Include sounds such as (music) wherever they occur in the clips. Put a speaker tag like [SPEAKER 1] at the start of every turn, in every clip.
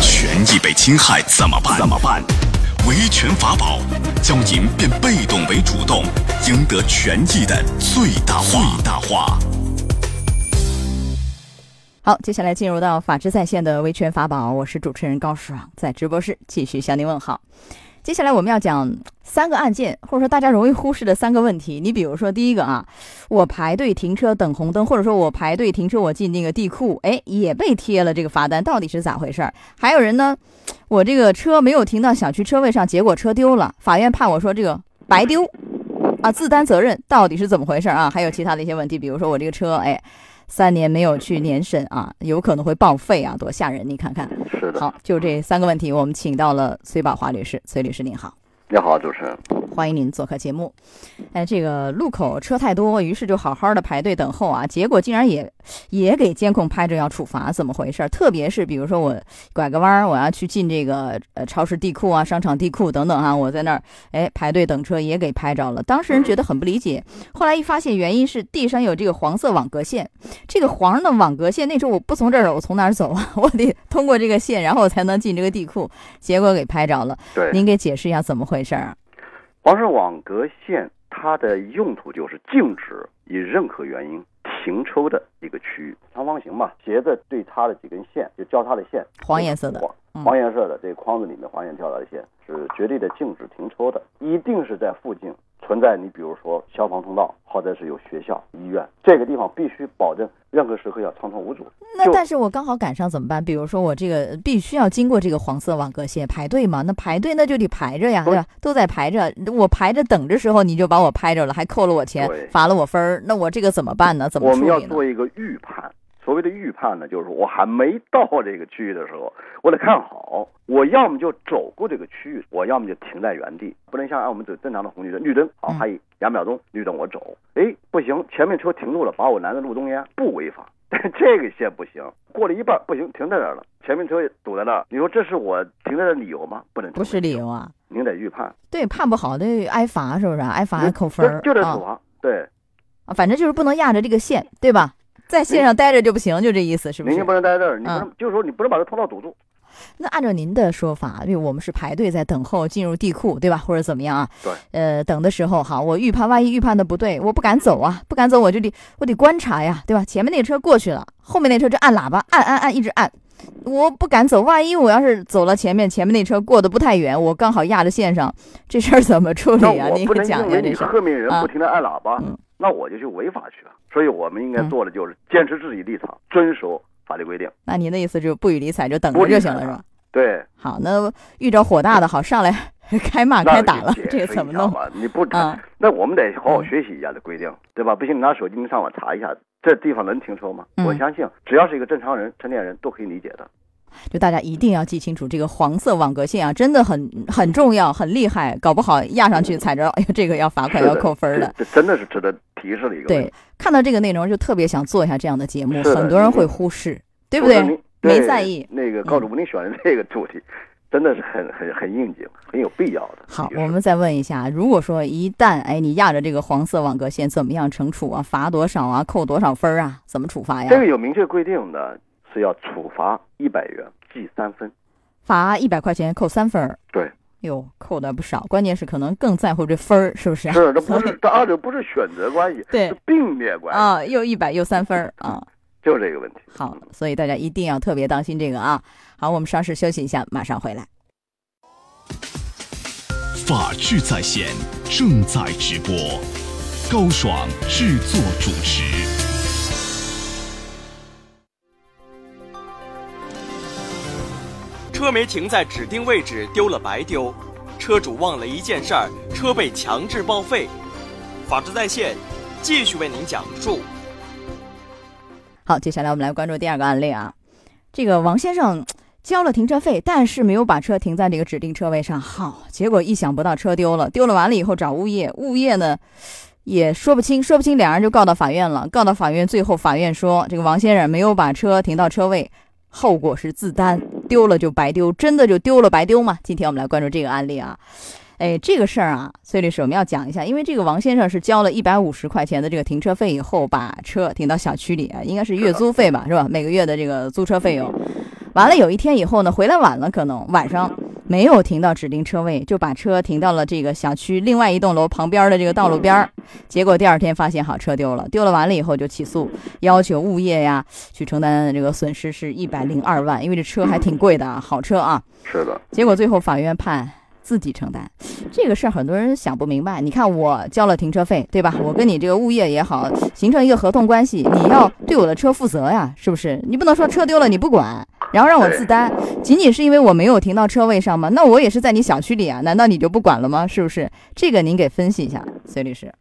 [SPEAKER 1] 权益被侵害怎么办？怎么办？维权法宝，教您变被动为主动，赢得权益的最大化。最大化。
[SPEAKER 2] 好，接下来进入到法治在线的维权法宝，我是主持人高爽，在直播室继续向您问好。接下来我们要讲三个案件，或者说大家容易忽视的三个问题。你比如说第一个啊，我排队停车等红灯，或者说我排队停车我进那个地库，哎，也被贴了这个罚单，到底是咋回事儿？还有人呢，我这个车没有停到小区车位上，结果车丢了，法院判我说这个白丢，啊，自担责任，到底是怎么回事啊？还有其他的一些问题，比如说我这个车，哎。三年没有去年审啊，有可能会报废啊，多吓人！你看看。
[SPEAKER 3] 是的。
[SPEAKER 2] 好，就这三个问题，我们请到了崔宝华律师。崔律师您好。
[SPEAKER 3] 你好，主持人。
[SPEAKER 2] 欢迎您做客节目。哎，这个路口车太多，于是就好好的排队等候啊，结果竟然也也给监控拍着要处罚，怎么回事？特别是比如说我拐个弯儿，我要去进这个呃超市地库啊、商场地库等等啊，我在那儿哎排队等车也给拍着了。当事人觉得很不理解，后来一发现原因是地上有这个黄色网格线，这个黄的网格线，那时候我不从这儿，我从哪儿走啊？(laughs) 我得通过这个线，然后我才能进这个地库，结果给拍着了。
[SPEAKER 3] 对，
[SPEAKER 2] 您给解释一下怎么回事啊？
[SPEAKER 3] 黄色网格线，它的用途就是禁止以任何原因停车的一个区域。长方形嘛，斜着对它的几根线，就交叉的线，
[SPEAKER 2] 黄颜色的，
[SPEAKER 3] 黄颜色的这个框子里面黄颜交叉的线是绝对的禁止停车的，一定是在附近。存在你比如说消防通道，或者是有学校、医院，这个地方必须保证任何时刻要畅通无阻。
[SPEAKER 2] 那但是我刚好赶上怎么办？比如说我这个必须要经过这个黄色网格线排队嘛，那排队那就得排着呀，对吧？都在排着，我排着等着时候你就把我拍着了，还扣了我钱，罚了我分儿，那我这个怎么办呢？怎么
[SPEAKER 3] 我们要做一个预判。所谓的预判呢，就是我还没到这个区域的时候，我得看好，我要么就走过这个区域，我要么就停在原地，不能像按我们走正常的红绿灯，绿灯好，还有两秒钟，绿灯我走，哎，不行，前面车停住了，把我拦在路中间，不违法，但这个线不行，过了一半不行，停在那儿了，前面车堵在那儿，你说这是我停在的理由吗？不能，
[SPEAKER 2] 不是理由啊，
[SPEAKER 3] 您得预判，
[SPEAKER 2] 对，判不好得挨罚，是不是？挨罚扣分
[SPEAKER 3] 就得处罚，对，
[SPEAKER 2] 啊，反正就是不能压着这个线，对吧？在线上待着就不行，就这意思，是不是？
[SPEAKER 3] 您不能待这儿，你不能，就是说你不能把这通道堵住。
[SPEAKER 2] 那按照您的说法，因为我们是排队在等候进入地库，对吧？或者怎么样啊？
[SPEAKER 3] 对。
[SPEAKER 2] 呃，等的时候，哈，我预判，万一预判的不对，我不敢走啊，不敢走，我就得我得观察呀，对吧？前面那车过去了，后面那车就按喇叭，按按按，一直按，我不敢走，万一我要是走了前面，前面那车过得不太远，我刚好压着线上，这事儿怎么处理啊？您给讲讲这事。
[SPEAKER 3] 后面人不停的按喇叭，那我就去违法去了。所以我们应该做的就是坚持自己立场，遵守法律规定。
[SPEAKER 2] 那您的意思就不予理睬，就等着就行了，是吧？
[SPEAKER 3] 对。
[SPEAKER 2] 好，那遇着火大的，好上来 (laughs) 开骂开打了，这怎么弄？
[SPEAKER 3] 你不啊？那我们得好好学习一下这规定，对吧？不行，你拿手机你上网查一下，这地方能停车吗？我相信，只要是一个正常人、成年人都可以理解的。
[SPEAKER 2] 就大家一定要记清楚这个黄色网格线啊，真的很很重要，很厉害，搞不好压上去踩着，哎呀，这个要罚款要扣分的。
[SPEAKER 3] 这真的是值得提示的一个。
[SPEAKER 2] 对，看到这个内容就特别想做一下这样的节目，很多人会忽视，对不对？没在意。
[SPEAKER 3] 那个高主播，您选的这个主题，真的是很很很应景，很有必要的。
[SPEAKER 2] 好，我们再问一下，如果说一旦哎你压着这个黄色网格线，怎么样惩处啊？罚多少啊？扣多少分啊？怎么处罚呀？
[SPEAKER 3] 这个有明确规定的。是要处罚一百元，记三分，
[SPEAKER 2] 罚一百块钱，扣三分
[SPEAKER 3] 对，
[SPEAKER 2] 哟，扣的不少。关键是可能更在乎这分儿，是不是？
[SPEAKER 3] 是，这不是，这二者不是选择关系，
[SPEAKER 2] 对，
[SPEAKER 3] 是并列关系
[SPEAKER 2] 啊。又一百又三分啊，(laughs)
[SPEAKER 3] 就这个问题。
[SPEAKER 2] 好，所以大家一定要特别当心这个啊。好，我们稍事休息一下，马上回来。
[SPEAKER 1] 法治在线正在直播，高爽制作主持。
[SPEAKER 4] 车没停在指定位置，丢了白丢；车主忘了一件事儿，车被强制报废。法治在线，继续为您讲述。
[SPEAKER 2] 好，接下来我们来关注第二个案例啊。这个王先生 (tsk) 交了停车费，但是没有把车停在这个指定车位上。好，结果意想不到车丢了，丢了完了以后找物业，物业呢也说不清，说不清，两人就告到法院了。告到法院，最后法院说这个王先生没有把车停到车位。后果是自担，丢了就白丢，真的就丢了白丢吗？今天我们来关注这个案例啊，哎，这个事儿啊，崔律师我们要讲一下，因为这个王先生是交了一百五十块钱的这个停车费以后，把车停到小区里啊，应该是月租费吧，是吧？每个月的这个租车费用，完了有一天以后呢，回来晚了，可能晚上没有停到指定车位，就把车停到了这个小区另外一栋楼旁边的这个道路边儿。结果第二天发现好车丢了，丢了完了以后就起诉，要求物业呀去承担这个损失是一百零二万，因为这车还挺贵的啊，好车啊。
[SPEAKER 3] 是的，
[SPEAKER 2] 结果最后法院判自己承担，这个事儿很多人想不明白。你看我交了停车费，对吧？我跟你这个物业也好，形成一个合同关系，你要对我的车负责呀，是不是？你不能说车丢了你不管，然后让我自担，仅仅是因为我没有停到车位上吗？那我也是在你小区里啊，难道你就不管了吗？是不是？这个您给分析一下，隋律师。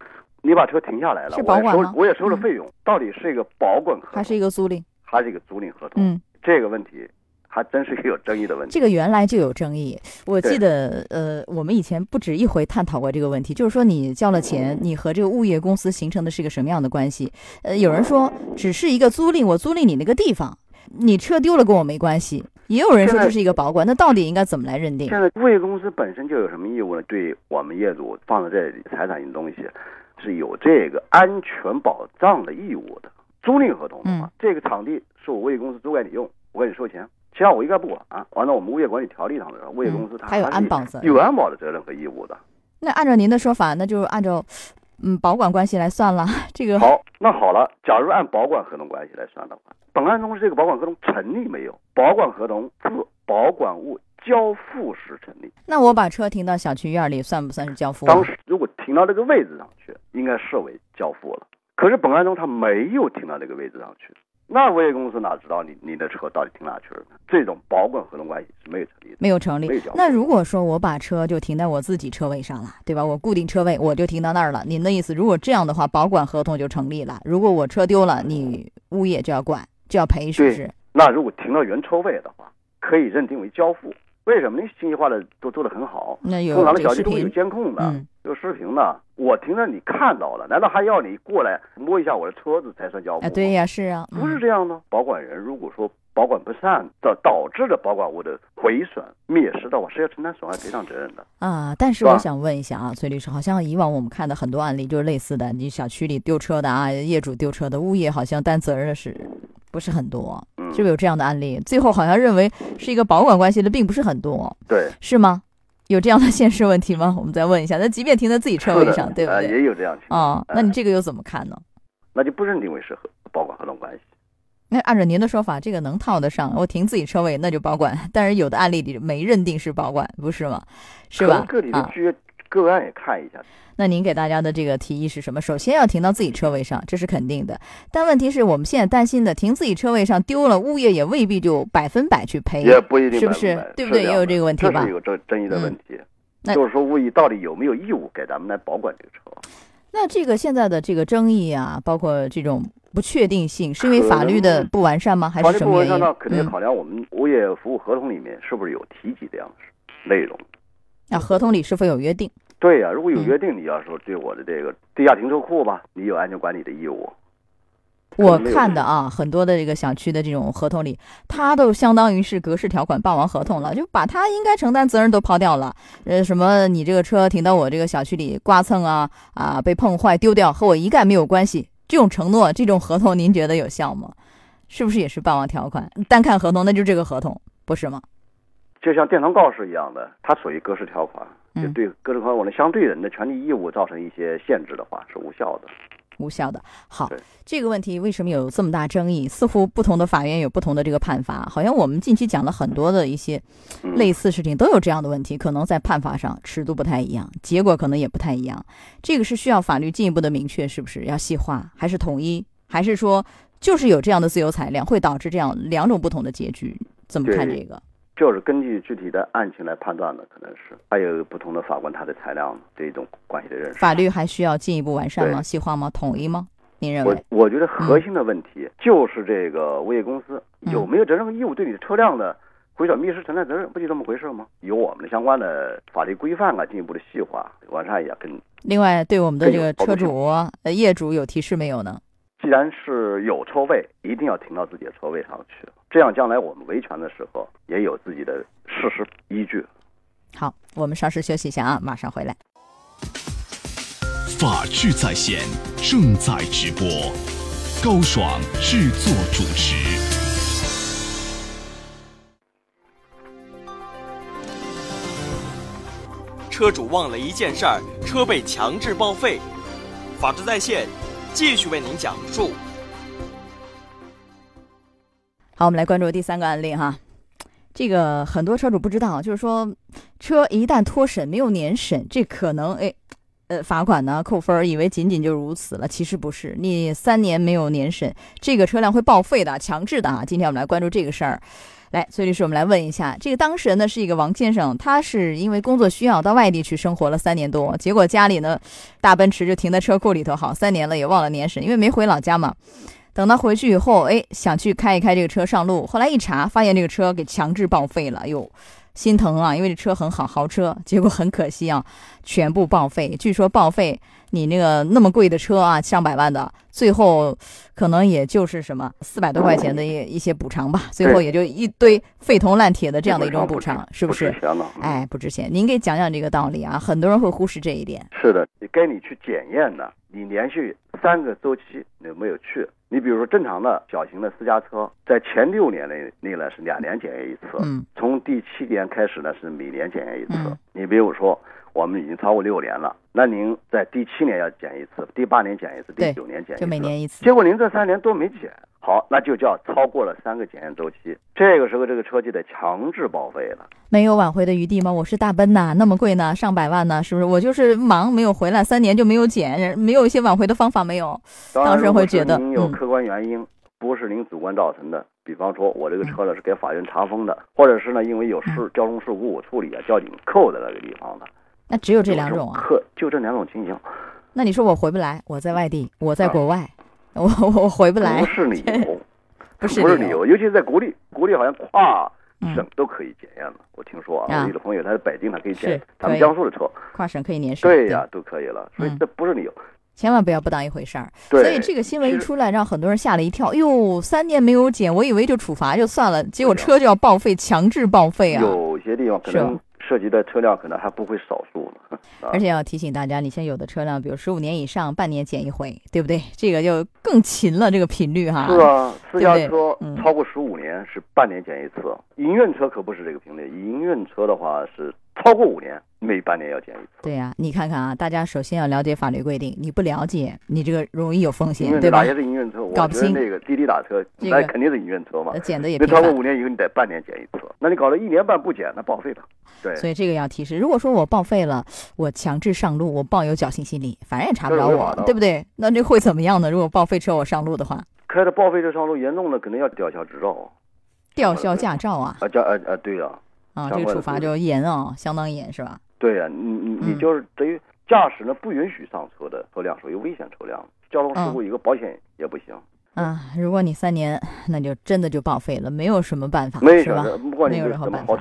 [SPEAKER 3] 你把车停下来了，
[SPEAKER 2] 是保管吗
[SPEAKER 3] 我也收我也收了费用，到底是一个保管合同
[SPEAKER 2] 还是一个租赁？
[SPEAKER 3] 还是一个租赁合同？
[SPEAKER 2] 嗯，
[SPEAKER 3] 这个问题还真是一个有争议的问题。
[SPEAKER 2] 这个原来就有争议。我记得，呃，我们以前不止一回探讨过这个问题，就是说你交了钱，你和这个物业公司形成的是一个什么样的关系？呃，有人说只是一个租赁，我租赁你那个地方，你车丢了跟我没关系。也有人说这是一个保管，那到底应该怎么来认定？
[SPEAKER 3] 现在物业公司本身就有什么义务呢？对我们业主放在这里财产性东西是有这个安全保障的义务的。租赁合同的话，
[SPEAKER 2] 嗯
[SPEAKER 3] 这个场地是我物业公司租给你用，我给你收钱，其他我一概不管。啊完了，我们物业管理条例上的物业公司它
[SPEAKER 2] 嗯还有安保责任
[SPEAKER 3] 有安保的责任和义务的。
[SPEAKER 2] 那按照您的说法，那就按照嗯保管关系来算了。这个
[SPEAKER 3] 好，那好了，假如按保管合同关系来算的话，本案中这个保管合同成立没有？保管合同自保管物交付时成立。
[SPEAKER 2] 那我把车停到小区院里，算不算是交付啊？
[SPEAKER 3] 当时如果停到这个位置上去，应该视为交付了。可是本案中他没有停到这个位置上去，那物业公司哪知道你你的车到底停哪去了呢？这种保管合同关系是没有成立的。
[SPEAKER 2] 没有成立那如果说我把车就停在我自己车位上了，对吧？我固定车位我就停到那儿了。您的意思，如果这样的话，保管合同就成立了。如果我车丢了，你物业就要管，就要赔，是不是？
[SPEAKER 3] 那如果停到原车位的话，可以认定为交付。为什么呢？信息化的都做得很好，
[SPEAKER 2] 那有
[SPEAKER 3] 通常的小区都有，监控的，
[SPEAKER 2] 嗯，
[SPEAKER 3] 有视频的。我停着你看到了，难道还要你过来摸一下我的车子才算交付？
[SPEAKER 2] 啊，对呀，是啊，
[SPEAKER 3] 不是
[SPEAKER 2] 嗯
[SPEAKER 3] 这样的。保管人如果说保管不善导导致的保管物的毁损、灭失的话，是要承担损害赔偿责任的。
[SPEAKER 2] 啊，但是我想问一下啊，崔律师，好像以往我们看的很多案例就是类似的，你小区里丢车的啊，业主丢车的，物业好像担责任的是不是很多？
[SPEAKER 3] 嗯
[SPEAKER 2] 是不是有这样的案例？最后好像认为是一个保管关系的并不是很多，
[SPEAKER 3] 对，
[SPEAKER 2] 是吗？有这样的现实问题吗？我们再问一下。那即便停在自己车位上，对不
[SPEAKER 3] 呃
[SPEAKER 2] 对？
[SPEAKER 3] 也有这样情况，
[SPEAKER 2] 啊、那你这个又怎么看呢？
[SPEAKER 3] 那就不认定为是合保管合同关系。
[SPEAKER 2] 那按照您的说法，这个能套得上？我停自己车位那就保管，(laughs) 但是有的案例里没认定是保管，不是吗？是吧？
[SPEAKER 3] 个体的
[SPEAKER 2] 啊，
[SPEAKER 3] 具个案也看一下。
[SPEAKER 2] 那您给大家的这个提议是什么？首先要停到自己车位上，这是肯定的。但问题是我们现在担心的，停自己车位上丢了，物业也未必就百分百去赔。
[SPEAKER 3] 也不一定
[SPEAKER 2] 是不是对不对也有这个问题吧
[SPEAKER 3] 这是有争争议的问题。
[SPEAKER 2] 那
[SPEAKER 3] 就是说，物业到底有没有义务给咱们来保管这个车？
[SPEAKER 2] 那这个现在的这个争议啊，包括这种不确定性，是因为法律的不完善吗？还是什么原因
[SPEAKER 3] 律部门上呢，？肯定
[SPEAKER 2] 嗯，
[SPEAKER 3] 考量我们物业服务合同里面是不是有提及这样的内容。
[SPEAKER 2] 啊，合同里是否有约定？
[SPEAKER 3] 对呀、如果有
[SPEAKER 2] 嗯
[SPEAKER 3] 约定，你要说对我的这个地下停车库吧，你有安全管理的义务。
[SPEAKER 2] 我看的啊，很多的这个小区的这种合同里，它都相当于是格式条款霸王合同了，就把它应该承担责任都抛掉了。呃，什么你这个车停到我这个小区里刮蹭啊啊，被碰坏丢掉，和我一概没有关系。这种承诺，这种合同，您觉得有效吗？是不是也是霸王条款？单看合同，那就这个合同，不是吗？
[SPEAKER 3] 就像电通告示一样的，它属于格式条款，就
[SPEAKER 2] 嗯
[SPEAKER 3] 对格式条款的相对人的权利义务造成一些限制的话是无效的。
[SPEAKER 2] 无效的。好，这个问题为什么有这么大争议？似乎不同的法院有不同的这个判罚。好像我们近期讲了很多的一些
[SPEAKER 3] 嗯
[SPEAKER 2] 类似事情，都有这样的问题，可能在判罚上尺度不太一样，结果可能也不太一样。这个是需要法律进一步的明确，是不是要细化，还是统一，还是说就是有这样的自由裁量，会导致这样两种不同的结局？怎么看这个？
[SPEAKER 3] 就是根据具体的案情来判断的，可能是还有不同的法官他的裁量对一种关系的认识。
[SPEAKER 2] 法律还需要进一步完善吗？细化吗？统一吗？您认为？
[SPEAKER 3] 我觉得核心的问题就是这个物业公司
[SPEAKER 2] 嗯
[SPEAKER 3] 有没有责任和义务对你的车辆的毁损灭失承担责任，不就这么回事吗？有我们的相关的法律规范啊，进一步的细化完善一下。跟
[SPEAKER 2] 另外，对我们的这个车主、呃业主有提示没有呢？
[SPEAKER 3] 既然是有车位一定要停到自己的车位上去这样将来我们维权的时候也有自己的事实依据。
[SPEAKER 2] 好我们稍事休息一下啊马上回来。
[SPEAKER 1] 法治在线正在直播高爽制作主持。
[SPEAKER 4] 车主忘了一件事儿车被强制报废。法治在线继续为您讲述。
[SPEAKER 2] 好，我们来关注第三个案例哈。这个很多车主不知道，就是说车一旦脱审没有年审，这可能哎，呃，罚款呢、扣分，以为仅仅就如此了，其实不是。你三年没有年审，这个车辆会报废的，强制的啊。今天我们来关注这个事儿。来，崔律师，我们来问一下，这个当事人呢是一个王先生，他是因为工作需要到外地去生活了三年多，结果家里呢大奔驰就停在车库里头，好三年了也忘了年审，因为没回老家嘛。等他回去以后，哎，想去开一开这个车上路，后来一查，发现这个车给强制报废了，哟，心疼啊，因为这车很好，豪车，结果很可惜啊，(laughs) 全部报废。据说报废。你那个那么贵的车啊，上百万的，最后可能也就是什么四百多块钱的一一些补偿吧，最后也就一堆废铜烂铁的这样的一种补偿，是不是？哎，不值钱。您给讲讲这个道理啊，很多人会忽视这一点。
[SPEAKER 3] 是的，该你去检验的，你连续三个周期你没有去。你比如说正常的小型的私家车，在前六年内内呢是两年检验一次，
[SPEAKER 2] 嗯，
[SPEAKER 3] 从第七年开始呢是每年检验一次。你比如说。我们已经超过六年了，那您在第七年要检一次，第八年检一次，第九年检一次，
[SPEAKER 2] 就每年一次。
[SPEAKER 3] 结果您这三年都没检，好，那就叫超过了三个检验周期。这个时候，这个车就得强制报废了。
[SPEAKER 2] 没有挽回的余地吗？我是大奔呐，那么贵呢，上百万呢，是不是？我就是忙没有回来，三年就没有检，没有一些挽回的方法没有？当时会觉得，
[SPEAKER 3] 您有客观原因，不是您主观造成的。比方说，我这个车呢是给法院查封的，或者是呢因为有事交通事故我处理啊，交警扣在那个地方的。
[SPEAKER 2] 那只有这两种啊，
[SPEAKER 3] 就这两种情形。
[SPEAKER 2] 那你说我回不来，我在外地，我在国外，(laughs) 我我回不来，
[SPEAKER 3] 不是理由，(laughs)
[SPEAKER 2] 不是
[SPEAKER 3] 理由，尤其是在国内，国内好像跨省都可以检验了。我听说啊，我有的朋友他在北京，他可以检，他们江苏的车
[SPEAKER 2] 跨省可以年审，
[SPEAKER 3] 对呀，都可以了。所以这不是理由，
[SPEAKER 2] 千万不要不当一回事儿。所以这个新闻一出来，让很多人吓了一跳。哟，三年没有检，我以为就处罚就算了，结果车就要报废，强制报废啊。
[SPEAKER 3] 有些地方可能。涉及的车辆可能还不会少数呢，
[SPEAKER 2] 而且要提醒大家，你现在有的车辆，比如十五年以上，半年检一回，对不对？这个就更勤了，这个频率哈。
[SPEAKER 3] 是啊，私家车超过十五年是半年检一次，营运车可不是这个频率，营运车的话是。超过五年，每半年要检一次。
[SPEAKER 2] 对呀，你看看啊，大家首先要了解法律规定，你不了解，你这个容易有风险，对吧？
[SPEAKER 3] 哪些是营运车？
[SPEAKER 2] 搞不清
[SPEAKER 3] 那个滴滴打车，那肯定是营运车嘛。
[SPEAKER 2] 检的也
[SPEAKER 3] 那超过五年以后，你得半年检一次。那你搞了一年半不检，那报废了。对。
[SPEAKER 2] 所以这个要提示，如果说我报废了，我强制上路，我抱有侥幸心理，反正也查不着我，对不对？那这会怎么样呢？如果报废车我上路的话，
[SPEAKER 3] 开着报废车上路，严重的可能要吊销执照，
[SPEAKER 2] 吊销驾照啊？
[SPEAKER 3] 啊，驾啊啊，对呀。
[SPEAKER 2] 啊，这个处罚就严啊，相当严是吧？
[SPEAKER 3] 对呀，你你你就是等于驾驶呢不允许上车的车辆属于危险车辆，交通事故一个保险也不行。
[SPEAKER 2] 啊，如果你三年，那就真的就报废了，没有什么办法，是吧？没有任何办法。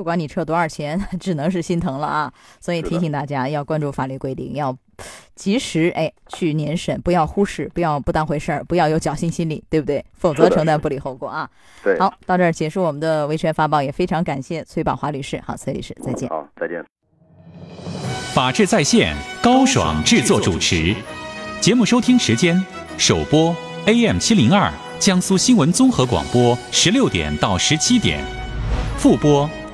[SPEAKER 2] 不管你撤多少钱，(laughs) 只能是心疼了啊！所以提醒大家要关注法律规定，要及时哎去年审，不要忽视，不要不当回事儿，不要有侥幸心理，对不对？否则承担不利后果啊！
[SPEAKER 3] 对，
[SPEAKER 2] 好，到这儿结束我们的维权发报，也非常感谢崔宝华律师。好，崔律师，再见。
[SPEAKER 3] 好，再见。
[SPEAKER 1] 法治在线，高爽制作主持，节目收听时间：首播 AM 七零二江苏新闻综合广播十六点到十七点，复播。